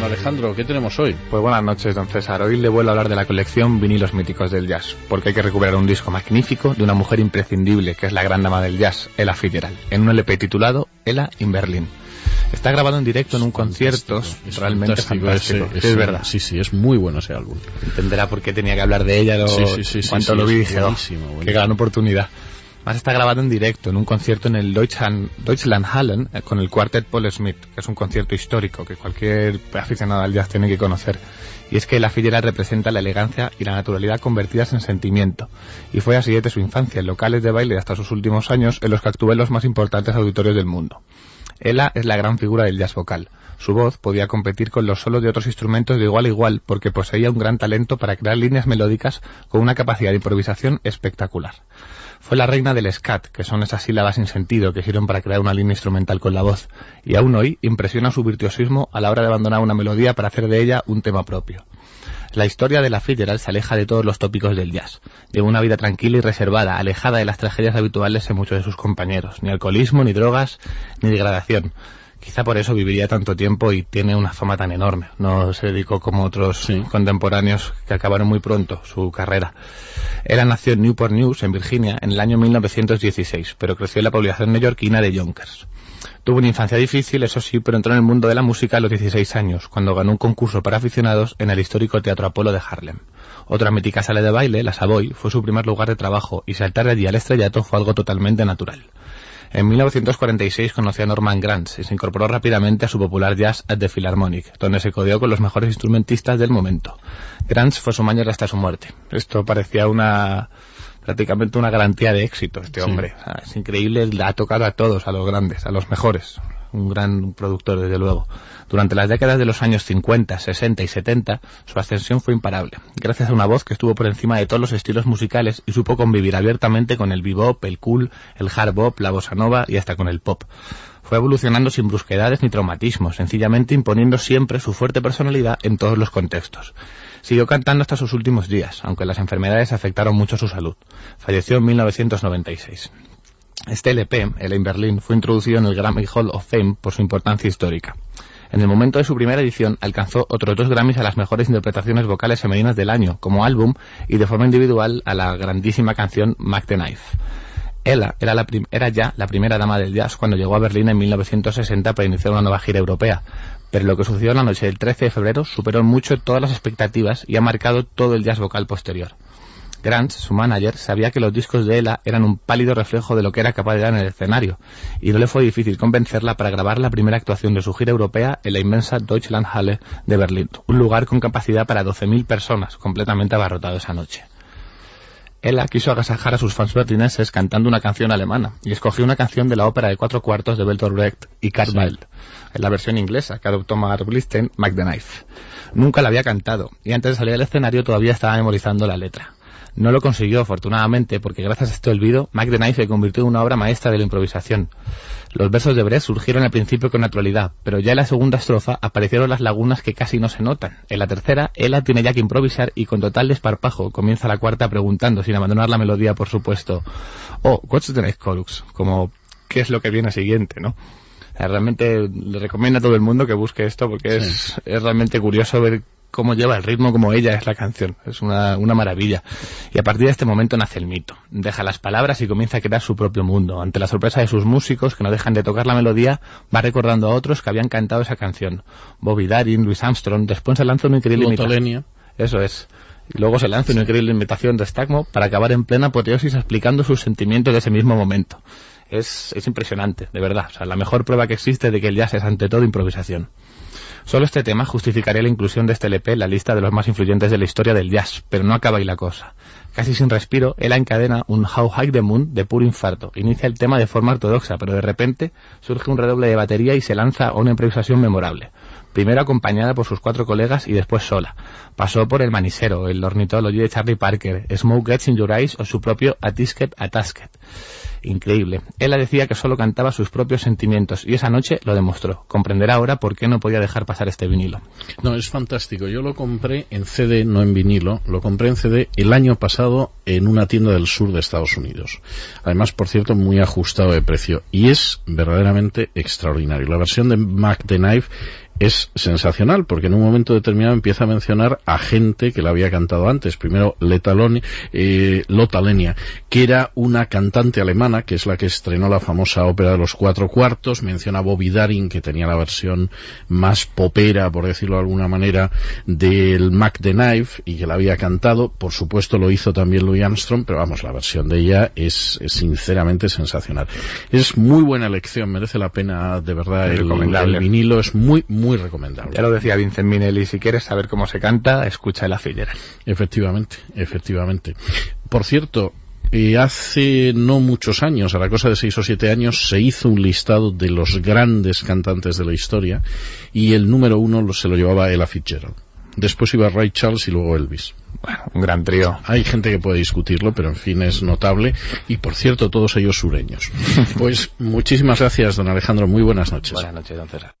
don Alejandro, ¿qué tenemos hoy? Pues buenas noches, don César. Hoy le vuelvo a hablar de la colección Vinilos Míticos del Jazz, porque hay que recuperar un disco magnífico de una mujer imprescindible, que es la gran dama del jazz, Ella Fitzgerald, en un LP titulado Ella in Berlin. Está grabado en directo en un concierto Es realmente fantástico. ese- Sí, ese- es verdad. Sí, sí, es muy bueno ese álbum. Entenderá por qué tenía que hablar de ella lo, Sí, sí, sí, cuanto lo vi. Dije, "Oh, buenísimo, buenísimo". qué gran oportunidad. Más está grabado en directo en un concierto en el Deutschland, Deutschlandhallen eh, con el cuartet Paul Smith, que es un concierto histórico que cualquier aficionado al jazz tiene que conocer. Y es que la Fitzgerald representa la elegancia y la naturalidad convertidas en sentimiento. Y fue así desde su infancia en locales de baile hasta sus últimos años en los que actuó en los más importantes auditorios del mundo. Ella es la gran figura del jazz vocal. Su voz podía competir con los solos de otros instrumentos de igual a igual porque poseía un gran talento para crear líneas melódicas con una capacidad de improvisación espectacular. Fue la reina del scat, que son esas sílabas sin sentido que sirven para crear una línea instrumental con la voz, y aún hoy impresiona su virtuosismo a la hora de abandonar una melodía para hacer de ella un tema propio. La historia de la Fitzgerald se aleja de todos los tópicos del jazz. Lleva una vida tranquila y reservada, alejada de las tragedias habituales en muchos de sus compañeros. Ni alcoholismo, ni drogas, ni degradación. Quizá por eso viviría tanto tiempo y tiene una fama tan enorme. No se dedicó como otros Sí. contemporáneos que acabaron muy pronto su carrera. Ella nació en Newport News, en Virginia, en el año 1916, pero creció en la población neoyorquina de Yonkers. Tuvo una infancia difícil, eso sí, pero entró en el mundo de la música a los 16 años, cuando ganó un concurso para aficionados en el histórico Teatro Apolo de Harlem. Otra mítica sala de baile, la Savoy, fue su primer lugar de trabajo y saltar allí al estrellato fue algo totalmente natural. En 1946 conoció a Norman Granz y se incorporó rápidamente a su popular jazz at the Philharmonic, donde se codeó con los mejores instrumentistas del momento. Granz fue su manager hasta su muerte. Esto parecía una prácticamente una garantía de éxito este Sí. hombre. O sea, es increíble, le ha tocado a todos, a los grandes, a los mejores. Un gran productor, desde luego. Durante las décadas de los años 50, 60 y 70, su ascensión fue imparable, gracias a una voz que estuvo por encima de todos los estilos musicales y supo convivir abiertamente con el bebop, el cool, el hard bop, la bossa nova y hasta con el pop. Fue evolucionando sin brusquedades ni traumatismos, sencillamente imponiendo siempre su fuerte personalidad en todos los contextos. Siguió cantando hasta sus últimos días, aunque las enfermedades afectaron mucho su salud. Falleció en 1996. Este LP, el in Berlin, fue introducido en el Grammy Hall of Fame por su importancia histórica. En el momento de su primera edición alcanzó otros dos Grammys a las mejores interpretaciones vocales femeninas del año, como álbum, y de forma individual a la grandísima canción Mac the Knife. Ella era, era ya la primera dama del jazz cuando llegó a Berlín en 1960 para iniciar una nueva gira europea, pero lo que sucedió la noche del 13 de febrero superó mucho todas las expectativas y ha marcado todo el jazz vocal posterior. Grant, su manager, sabía que los discos de Ella eran un pálido reflejo de lo que era capaz de dar en el escenario, y no le fue difícil convencerla para grabar la primera actuación de su gira europea en la inmensa Deutschlandhalle de Berlín, un lugar con capacidad para 12.000 personas, completamente abarrotado esa noche. Ella quiso agasajar a sus fans berlineses cantando una canción alemana, y escogió una canción de la ópera de cuatro cuartos de Bertolt Brecht y Karl Weill, en la versión inglesa que adoptó Mark Blisten, Mac. Nunca la había cantado, y antes de salir al escenario todavía estaba memorizando la letra. No lo consiguió, afortunadamente, porque gracias a este olvido, Mac the Knife se convirtió en una obra maestra de la improvisación. Los versos de Brecht surgieron al principio con naturalidad, pero ya en la segunda estrofa aparecieron las lagunas que casi no se notan. En la tercera, Ella tiene ya que improvisar y con total desparpajo comienza la cuarta preguntando, sin abandonar la melodía, por supuesto, oh, what's the next chorus? Como, ¿qué es lo que viene siguiente, no? Realmente le recomiendo a todo el mundo que busque esto porque es, es realmente curioso ver cómo lleva el ritmo, como ella es la canción. Es una, una maravilla. Y a partir de este momento nace el mito. Deja las palabras y comienza a crear su propio mundo. Ante la sorpresa de sus músicos, que no dejan de tocar la melodía, va recordando a otros que habían cantado esa canción. Bobby Darin, Louis Armstrong, después se lanza una increíble imitación. Eso es. Y luego se lanza una increíble invitación de Stagmo para acabar en plena apoteosis explicando sus sentimientos de ese mismo momento. Es, es impresionante, de verdad. O sea, la mejor prueba que existe de que el jazz es ante todo improvisación. Solo este tema justificaría la inclusión de este LP en la lista de los más influyentes de la historia del jazz, pero no acaba ahí la cosa. Casi sin respiro, él encadena un How High the Moon de puro infarto. Inicia el tema de forma ortodoxa, pero de repente surge un redoble de batería y se lanza a una improvisación memorable. Primero acompañada por sus cuatro colegas y después sola. Pasó por el manisero, el ornitólogo de Charlie Parker, Smoke Gets in Your Eyes o su propio Atisket Atasket. Increíble. Ella decía que solo cantaba sus propios sentimientos y esa noche lo demostró. Comprenderá ahora por qué no podía dejar pasar este vinilo. No, es fantástico. Yo lo compré en CD, no en vinilo. Lo compré en CD el año pasado en una tienda del sur de Estados Unidos. Además, por cierto, muy ajustado de precio. Y es verdaderamente extraordinario. La versión de Mac the Knife es sensacional porque en un momento determinado empieza a mencionar a gente que la había cantado antes. Primero Letaloni, eh, Lotta Lenia, que era una cantante alemana, que es la que estrenó la famosa ópera de los cuatro cuartos. Menciona Bobby Darin, que tenía la versión más popera, por decirlo de alguna manera, del Mac the Knife y que la había cantado. Por supuesto lo hizo también Louis Armstrong, pero vamos, la versión de ella es, es sinceramente sensacional. Es muy buena elección, merece la pena de verdad. El, el vinilo es muy, muy recomendable. Ya lo decía Vincent Minelli, si quieres saber cómo se canta, escucha el Fitzgerald. Efectivamente, efectivamente. Por cierto, eh, hace no muchos años, a la cosa de seis o siete años, se hizo un listado de los grandes cantantes de la historia y el número uno se lo llevaba Ella Fitzgerald. Después iba Ray Charles y luego Elvis. Bueno, un gran trío. Hay gente que puede discutirlo, pero en fin es notable. Y por cierto, todos ellos sureños. pues muchísimas gracias, don Alejandro. Muy buenas noches. Buenas noches, don César.